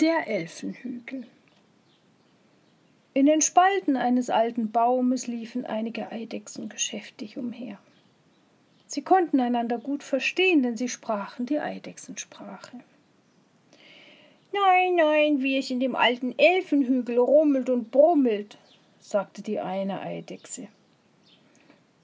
Der Elfenhügel In den Spalten eines alten Baumes liefen einige Eidechsen geschäftig umher. Sie konnten einander gut verstehen, denn sie sprachen die Eidechsensprache. Nein, nein, wie es in dem alten Elfenhügel rummelt und brummelt, sagte die eine Eidechse.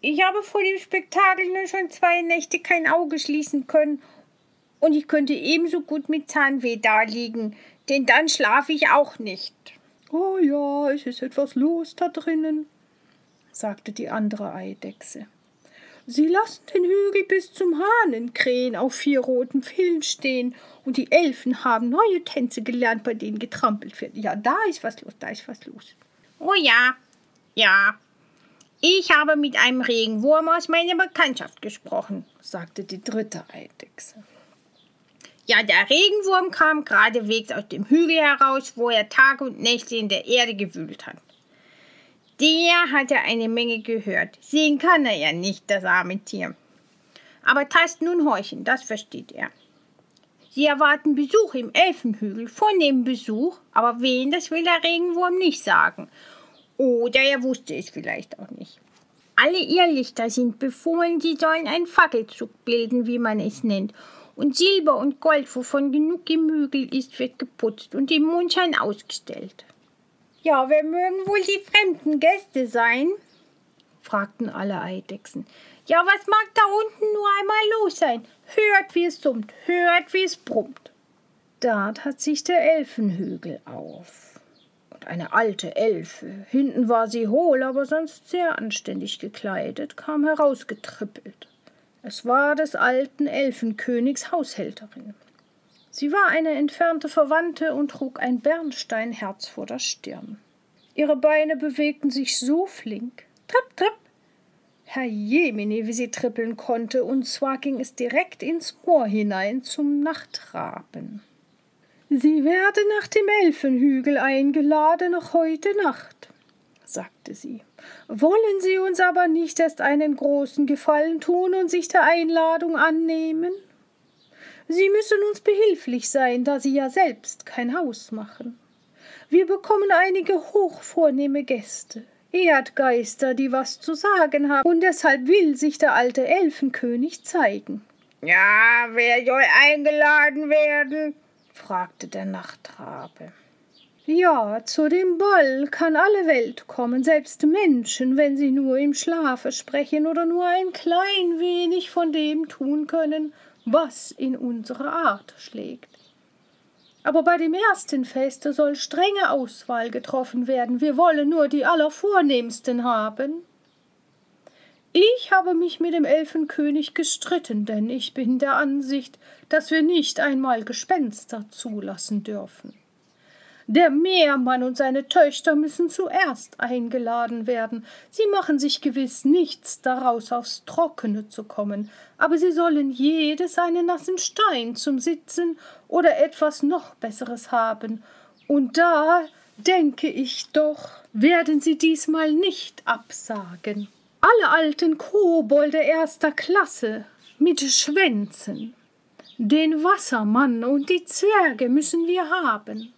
Ich habe vor dem Spektakel nur schon zwei Nächte kein Auge schließen können, und ich könnte ebenso gut mit Zahnweh daliegen, denn dann schlafe ich auch nicht. Oh ja, es ist etwas los da drinnen, sagte die andere Eidechse. Sie lassen den Hügel bis zum Hahnenkrähen auf vier roten Pfählen stehen, und die Elfen haben neue Tänze gelernt, bei denen getrampelt wird. Ja, da ist was los, da ist was los. Oh ja, ja. Ich habe mit einem Regenwurm aus meiner Bekanntschaft gesprochen, sagte die dritte Eidechse. Ja, der Regenwurm kam geradewegs aus dem Hügel heraus, wo er Tag und Nächte in der Erde gewühlt hat. Der hatte eine Menge gehört. Sehen kann er ja nicht, das arme Tier. Aber Tasten und Horchen, das versteht er. Sie erwarten Besuch im Elfenhügel, vornehmen Besuch, aber wen, das will der Regenwurm nicht sagen. Oder er wusste es vielleicht auch nicht. Alle Irrlichter sind befohlen, sie sollen einen Fackelzug bilden, wie man es nennt, und Silber und Gold, wovon genug im Hügel ist, wird geputzt und im Mondschein ausgestellt. Ja, wer mögen wohl die fremden Gäste sein? fragten alle Eidechsen. Ja, was mag da unten nur einmal los sein? Hört, wie es summt, hört, wie es brummt. Da tat sich der Elfenhügel auf. Und eine alte Elfe, hinten war sie hohl, aber sonst sehr anständig gekleidet, kam herausgetrippelt. Es war des alten Elfenkönigs Haushälterin. Sie war eine entfernte Verwandte und trug ein Bernsteinherz vor der Stirn. Ihre Beine bewegten sich so flink. Tripp, tripp. Herr Jemini, wie sie trippeln konnte, und zwar ging es direkt ins Ohr hinein zum Nachtraben. Sie werde nach dem Elfenhügel eingeladen noch heute Nacht, sagte sie. Wollen Sie uns aber nicht erst einen großen Gefallen tun und sich der Einladung annehmen? Sie müssen uns behilflich sein, da Sie ja selbst kein Haus machen. Wir bekommen einige hochvornehme Gäste, Erdgeister, die was zu sagen haben, und deshalb will sich der alte Elfenkönig zeigen. Ja, wer soll eingeladen werden? fragte der Nachtrabe. Ja, zu dem Ball kann alle Welt kommen, selbst Menschen, wenn sie nur im Schlafe sprechen oder nur ein klein wenig von dem tun können, was in unsere Art schlägt. Aber bei dem ersten Feste soll strenge Auswahl getroffen werden. Wir wollen nur die Allervornehmsten haben. Ich habe mich mit dem Elfenkönig gestritten, denn ich bin der Ansicht, dass wir nicht einmal Gespenster zulassen dürfen. Der Meermann und seine Töchter müssen zuerst eingeladen werden. Sie machen sich gewiss nichts daraus, aufs Trockene zu kommen, aber sie sollen jedes einen nassen Stein zum Sitzen oder etwas noch Besseres haben. Und da, denke ich doch, werden sie diesmal nicht absagen. Alle alten Kobolde erster Klasse mit Schwänzen. Den Wassermann und die Zwerge müssen wir haben.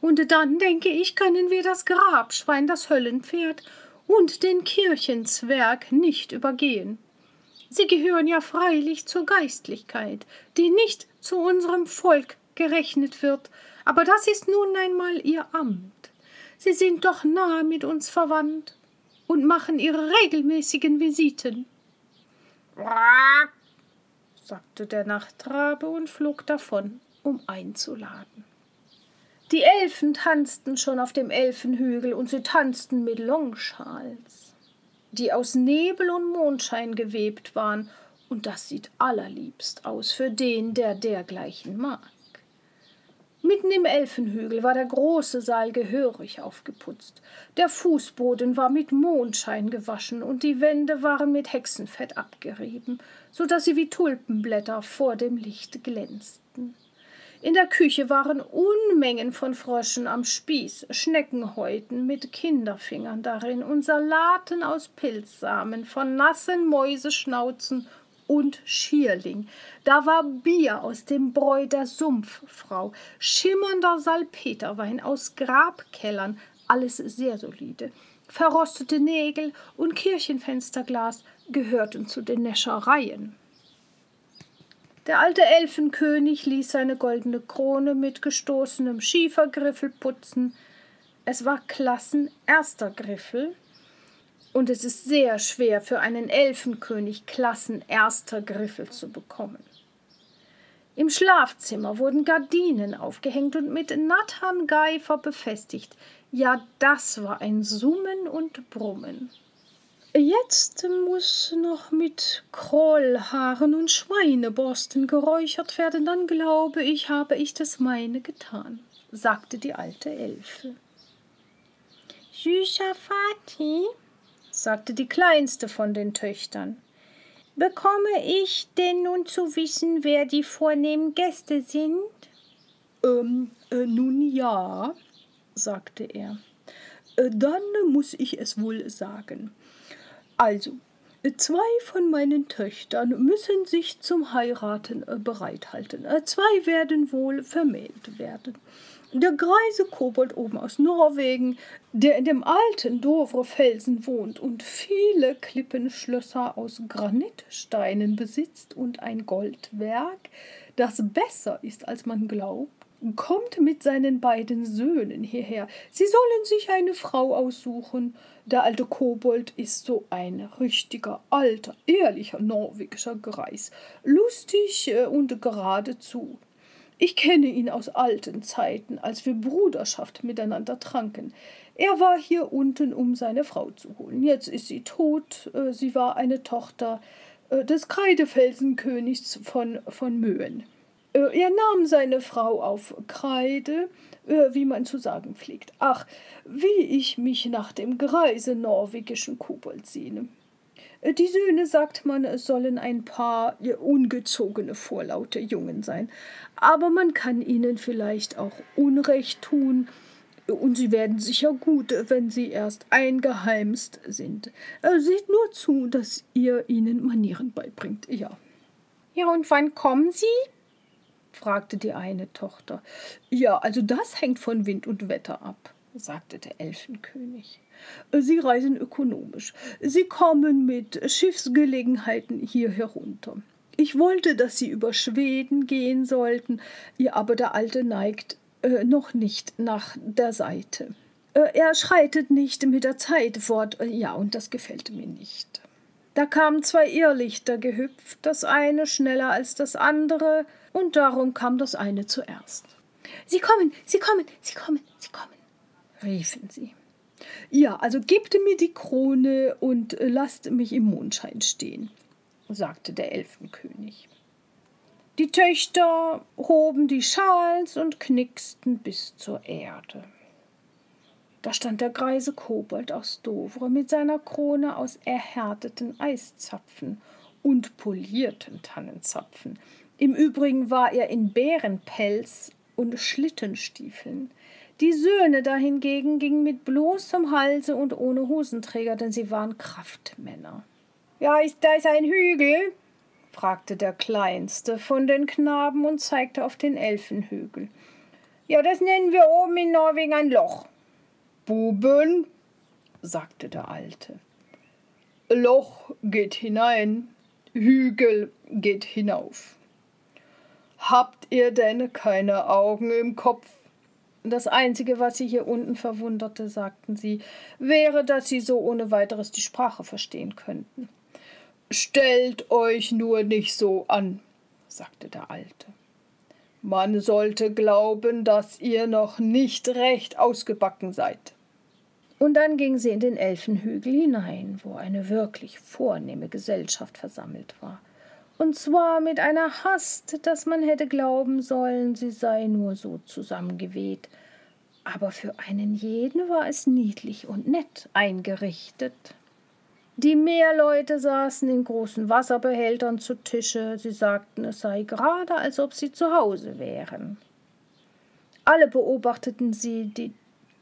Und dann, denke ich, können wir das Grabschwein, das Höllenpferd und den Kirchenzwerg nicht übergehen. Sie gehören ja freilich zur Geistlichkeit, die nicht zu unserem Volk gerechnet wird, aber das ist nun einmal ihr Amt. Sie sind doch nahe mit uns verwandt und machen ihre regelmäßigen Visiten. sagte der Nachtrabe und flog davon, um einzuladen. Die Elfen tanzten schon auf dem Elfenhügel, und sie tanzten mit Longschals, die aus Nebel und Mondschein gewebt waren, und das sieht allerliebst aus für den, der dergleichen mag. Mitten im Elfenhügel war der große Saal gehörig aufgeputzt. Der Fußboden war mit Mondschein gewaschen und die Wände waren mit Hexenfett abgerieben, so dass sie wie Tulpenblätter vor dem Licht glänzten. In der Küche waren Unmengen von Fröschen am Spieß, Schneckenhäuten mit Kinderfingern darin und Salaten aus Pilzsamen, von nassen Mäuseschnauzen und Schierling. Da war Bier aus dem Bräu der Sumpffrau, schimmernder Salpeterwein aus Grabkellern, alles sehr solide. Verrostete Nägel und Kirchenfensterglas gehörten zu den Näschereien. Der alte Elfenkönig ließ seine goldene Krone mit gestoßenem Schiefergriffel putzen. Es war Klassen erster Griffel, und es ist sehr schwer für einen Elfenkönig Klassen erster Griffel zu bekommen. Im Schlafzimmer wurden Gardinen aufgehängt und mit Natterngeifer befestigt. Ja, das war ein Summen und Brummen. Jetzt muss noch mit Krollhaaren und Schweineborsten geräuchert werden, dann glaube ich, habe ich das meine getan, sagte die alte Elfe. Süßer Vati, sagte die kleinste von den Töchtern. Bekomme ich denn nun zu wissen, wer die vornehmen Gäste sind? Ähm, äh, nun ja, sagte er. Äh, dann muss ich es wohl sagen. Also, zwei von meinen Töchtern müssen sich zum Heiraten äh, bereithalten. Äh, zwei werden wohl vermählt werden der greise Kobold oben aus Norwegen, der in dem alten Dovre-Felsen wohnt und viele Klippenschlösser aus Granitsteinen besitzt und ein Goldwerk, das besser ist, als man glaubt, kommt mit seinen beiden Söhnen hierher. Sie sollen sich eine Frau aussuchen. Der alte Kobold ist so ein richtiger, alter, ehrlicher norwegischer Greis, lustig äh, und geradezu. Ich kenne ihn aus alten Zeiten, als wir Bruderschaft miteinander tranken. Er war hier unten, um seine Frau zu holen. Jetzt ist sie tot. Äh, sie war eine Tochter äh, des Kreidefelsenkönigs von, von Möhen. Äh, er nahm seine Frau auf Kreide, wie man zu sagen pflegt. Ach, wie ich mich nach dem greise norwegischen Kobold sehne. Äh, die Söhne, sagt man, sollen ein paar ungezogene, vorlaute Jungen sein. Aber man kann ihnen vielleicht auch Unrecht tun, und sie werden sicher gut, wenn sie erst eingeheimst sind. Äh, seht nur zu, dass ihr ihnen Manieren beibringt, ja. Ja, und wann kommen sie? Fragte die eine Tochter. Ja, also das hängt von Wind und Wetter ab, sagte der Elfenkönig. Sie reisen ökonomisch. Sie kommen mit Schiffsgelegenheiten hier herunter. Ich wollte, dass Sie über Schweden gehen sollten, ja, aber der Alte neigt äh, noch nicht nach der Seite. Äh, er schreitet nicht mit der Zeit fort, äh, ja, und das gefällt mir nicht. Da kamen zwei Irrlichter gehüpft, das eine schneller als das andere, und darum kam das eine zuerst. Sie kommen, sie kommen, sie kommen, sie kommen, riefen sie. Ja, also gebt mir die Krone und äh, lasst mich im Mondschein stehen, sagte der Elfenkönig. Die Töchter hoben die Schals und knicksten bis zur Erde. Da stand der greise Kobold aus Dovre mit seiner Krone aus erhärteten Eiszapfen und polierten Tannenzapfen. Im Übrigen war er in Bärenpelz und Schlittenstiefeln. Die Söhne dahingegen gingen mit bloßem Halse und ohne Hosenträger, denn sie waren Kraftmänner. Ja, ist das ein Hügel? fragte der kleinste von den Knaben und zeigte auf den Elfenhügel. Ja, das nennen wir oben in Norwegen ein Loch. Buben, sagte der Alte. Loch geht hinein, Hügel geht hinauf. Habt ihr denn keine Augen im Kopf? Das Einzige, was sie hier unten verwunderte, sagten sie, wäre, dass sie so ohne weiteres die Sprache verstehen könnten. Stellt euch nur nicht so an, sagte der Alte. Man sollte glauben, dass ihr noch nicht recht ausgebacken seid. Und dann ging sie in den Elfenhügel hinein, wo eine wirklich vornehme Gesellschaft versammelt war und zwar mit einer Hast, dass man hätte glauben sollen, sie sei nur so zusammengeweht. Aber für einen jeden war es niedlich und nett eingerichtet. Die Meerleute saßen in großen Wasserbehältern zu Tische, sie sagten, es sei gerade, als ob sie zu Hause wären. Alle beobachteten sie die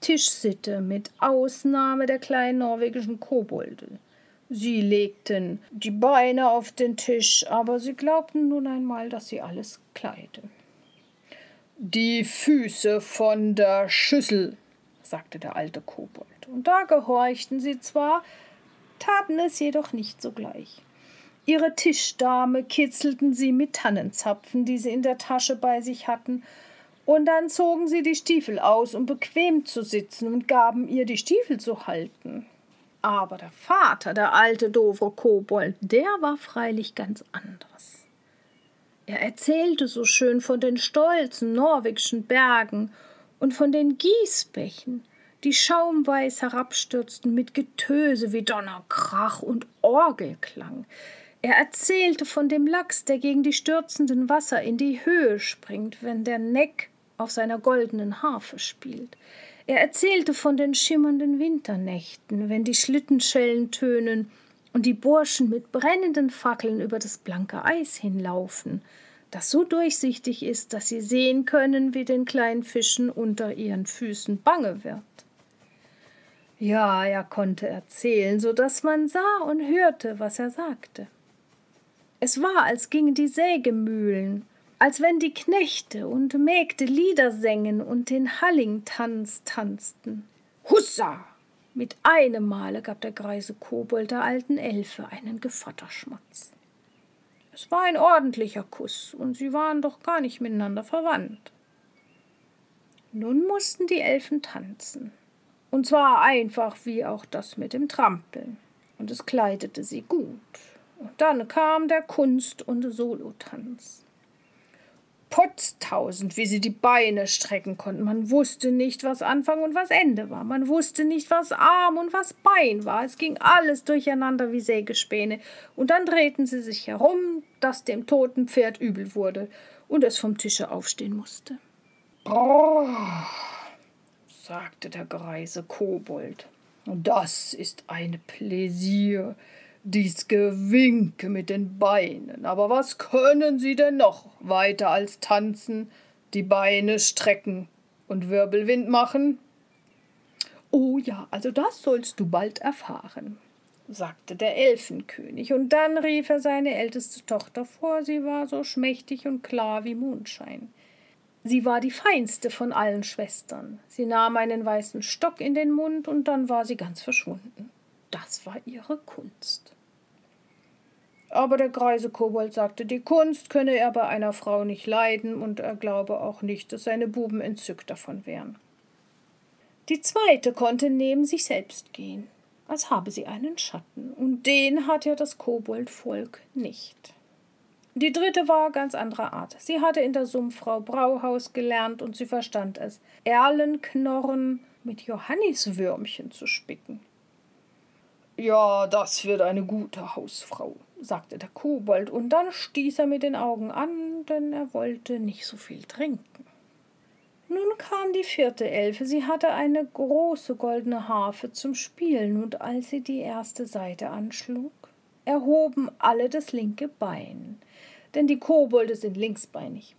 Tischsitte mit Ausnahme der kleinen norwegischen Kobolde. Sie legten die Beine auf den Tisch, aber sie glaubten nun einmal, dass sie alles kleide. Die Füße von der Schüssel, sagte der alte Kobold, und da gehorchten sie zwar, taten es jedoch nicht sogleich. Ihre Tischdame kitzelten sie mit Tannenzapfen, die sie in der Tasche bei sich hatten, und dann zogen sie die Stiefel aus, um bequem zu sitzen, und gaben ihr die Stiefel zu halten. Aber der Vater, der alte doofe Kobold, der war freilich ganz anderes. Er erzählte so schön von den stolzen norwegischen Bergen und von den Gießbächen, die schaumweiß herabstürzten mit Getöse wie Donnerkrach und Orgelklang. Er erzählte von dem Lachs, der gegen die stürzenden Wasser in die Höhe springt, wenn der Neck auf seiner goldenen Harfe spielt. Er erzählte von den schimmernden Winternächten, wenn die Schlittenschellen tönen und die Burschen mit brennenden Fackeln über das blanke Eis hinlaufen, das so durchsichtig ist, dass sie sehen können, wie den kleinen Fischen unter ihren Füßen bange wird. Ja, er konnte erzählen, so dass man sah und hörte, was er sagte. Es war, als gingen die Sägemühlen als wenn die Knechte und Mägde Lieder sängen und den Hallingtanz tanzten. Hussa! Mit einem Male gab der greise Kobold der alten Elfe einen Gevatterschmatz. Es war ein ordentlicher Kuss, und sie waren doch gar nicht miteinander verwandt. Nun mussten die Elfen tanzen, und zwar einfach wie auch das mit dem Trampeln, und es kleidete sie gut. Und dann kam der Kunst- und Solotanz potztausend, wie sie die Beine strecken konnten. Man wusste nicht, was Anfang und was Ende war. Man wusste nicht, was Arm und was Bein war. Es ging alles durcheinander wie Sägespäne. Und dann drehten sie sich herum, dass dem toten Pferd übel wurde und es vom Tische aufstehen musste. Brrr, sagte der greise Kobold. Das ist ein Pläsier dies Gewinke mit den Beinen. Aber was können Sie denn noch weiter als tanzen, die Beine strecken und Wirbelwind machen? Oh ja, also das sollst du bald erfahren, sagte der Elfenkönig, und dann rief er seine älteste Tochter vor, sie war so schmächtig und klar wie Mondschein. Sie war die feinste von allen Schwestern. Sie nahm einen weißen Stock in den Mund, und dann war sie ganz verschwunden. Das war ihre Kunst. Aber der greise Kobold sagte, die Kunst könne er bei einer Frau nicht leiden, und er glaube auch nicht, dass seine Buben entzückt davon wären. Die zweite konnte neben sich selbst gehen, als habe sie einen Schatten, und den hat ja das Koboldvolk nicht. Die dritte war ganz anderer Art. Sie hatte in der Sumpffrau Brauhaus gelernt und sie verstand es, Erlenknorren mit Johanniswürmchen zu spicken. Ja, das wird eine gute Hausfrau, sagte der Kobold, und dann stieß er mit den Augen an, denn er wollte nicht so viel trinken. Nun kam die vierte Elfe, sie hatte eine große goldene Harfe zum Spielen, und als sie die erste Seite anschlug, erhoben alle das linke Bein, denn die Kobolde sind linksbeinig.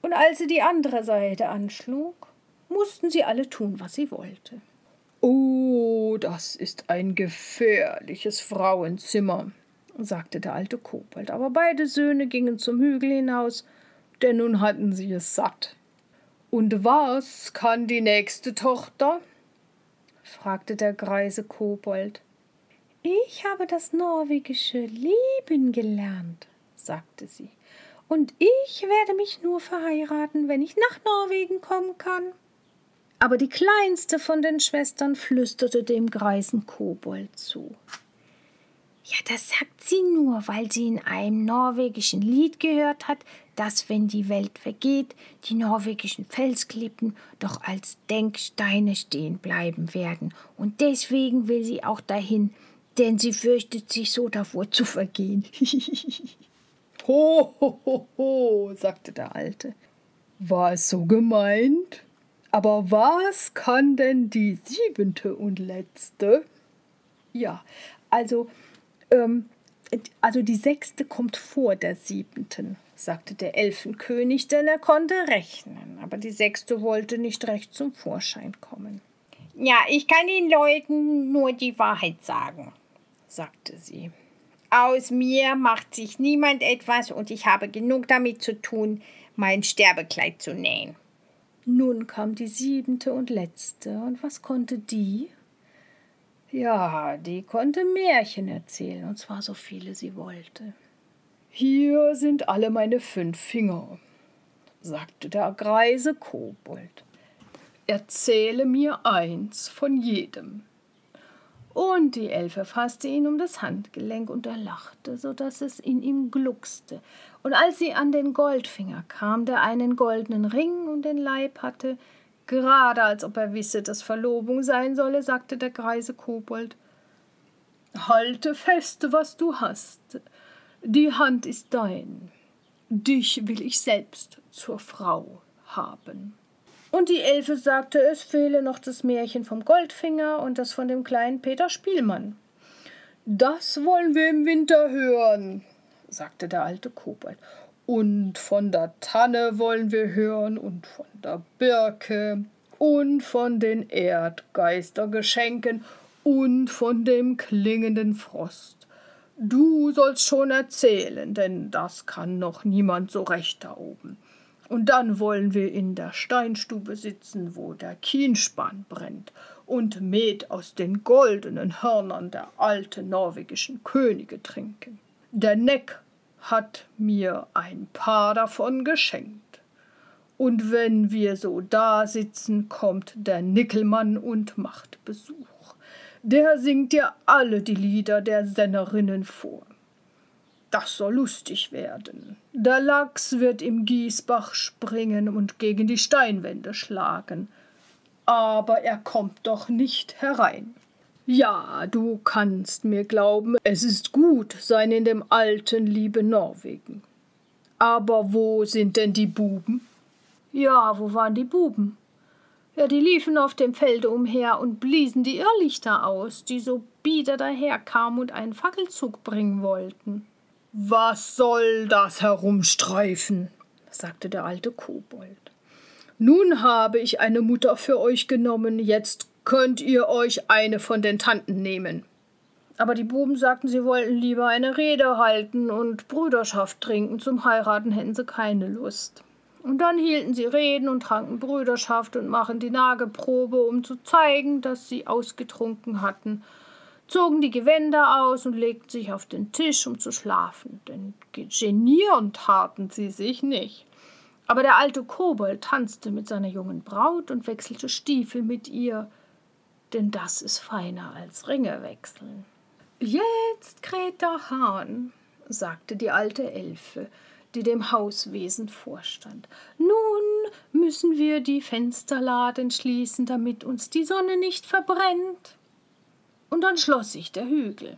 Und als sie die andere Seite anschlug, mussten sie alle tun, was sie wollte. Oh, das ist ein gefährliches Frauenzimmer, sagte der alte Kobold. Aber beide Söhne gingen zum Hügel hinaus, denn nun hatten sie es satt. Und was kann die nächste Tochter? fragte der greise Kobold. Ich habe das norwegische Lieben gelernt, sagte sie, und ich werde mich nur verheiraten, wenn ich nach Norwegen kommen kann. Aber die kleinste von den Schwestern flüsterte dem greisen Kobold zu. Ja, das sagt sie nur, weil sie in einem norwegischen Lied gehört hat, dass, wenn die Welt vergeht, die norwegischen Felsklippen doch als Denksteine stehen bleiben werden. Und deswegen will sie auch dahin, denn sie fürchtet sich so davor zu vergehen. ho, ho, ho, ho, sagte der Alte. War es so gemeint? Aber was kann denn die siebente und letzte? Ja, also, ähm, also die sechste kommt vor der siebenten, sagte der Elfenkönig, denn er konnte rechnen, aber die sechste wollte nicht recht zum Vorschein kommen. Ja, ich kann den Leuten nur die Wahrheit sagen, sagte sie. Aus mir macht sich niemand etwas und ich habe genug damit zu tun, mein Sterbekleid zu nähen. Nun kam die siebente und letzte, und was konnte die? Ja, die konnte Märchen erzählen, und zwar so viele sie wollte. Hier sind alle meine fünf Finger, sagte der greise Kobold. Erzähle mir eins von jedem. Und die Elfe fasste ihn um das Handgelenk und er lachte, so dass es in ihm gluckste. Und als sie an den Goldfinger kam, der einen goldenen Ring um den Leib hatte, gerade als ob er wisse, dass Verlobung sein solle, sagte der greise Kobold Halte fest, was du hast. Die Hand ist dein. Dich will ich selbst zur Frau haben. Und die Elfe sagte, es fehle noch das Märchen vom Goldfinger und das von dem kleinen Peter Spielmann. Das wollen wir im Winter hören, sagte der alte Kobold. Und von der Tanne wollen wir hören und von der Birke und von den Erdgeistergeschenken und von dem klingenden Frost. Du sollst schon erzählen, denn das kann noch niemand so recht da oben. Und dann wollen wir in der Steinstube sitzen, wo der Kienspan brennt und Met aus den goldenen Hörnern der alten norwegischen Könige trinken. Der Neck hat mir ein paar davon geschenkt. Und wenn wir so da sitzen, kommt der Nickelmann und macht Besuch. Der singt dir alle die Lieder der Sennerinnen vor. Das soll lustig werden. Der Lachs wird im Gießbach springen und gegen die Steinwände schlagen. Aber er kommt doch nicht herein. Ja, du kannst mir glauben, es ist gut sein in dem alten, liebe Norwegen. Aber wo sind denn die Buben? Ja, wo waren die Buben? Ja, die liefen auf dem Felde umher und bliesen die Irrlichter aus, die so bieder daherkamen und einen Fackelzug bringen wollten. Was soll das Herumstreifen? sagte der alte Kobold. Nun habe ich eine Mutter für euch genommen, jetzt könnt ihr euch eine von den Tanten nehmen. Aber die Buben sagten, sie wollten lieber eine Rede halten und Brüderschaft trinken, zum Heiraten hätten sie keine Lust. Und dann hielten sie Reden und tranken Brüderschaft und machen die Nageprobe, um zu zeigen, dass sie ausgetrunken hatten zogen die Gewänder aus und legten sich auf den Tisch, um zu schlafen, denn genieren taten sie sich nicht. Aber der alte Kobold tanzte mit seiner jungen Braut und wechselte Stiefel mit ihr, denn das ist feiner als Ringe wechseln. Jetzt der Hahn, sagte die alte Elfe, die dem Hauswesen vorstand. Nun müssen wir die Fensterladen schließen, damit uns die Sonne nicht verbrennt und dann schloss sich der Hügel.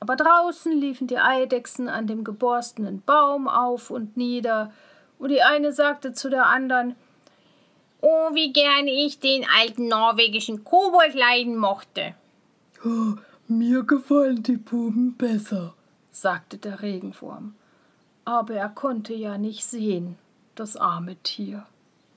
Aber draußen liefen die Eidechsen an dem geborstenen Baum auf und nieder, und die eine sagte zu der anderen Oh, wie gerne ich den alten norwegischen Kobold leiden mochte. Oh, mir gefallen die Buben besser, sagte der Regenwurm. Aber er konnte ja nicht sehen, das arme Tier.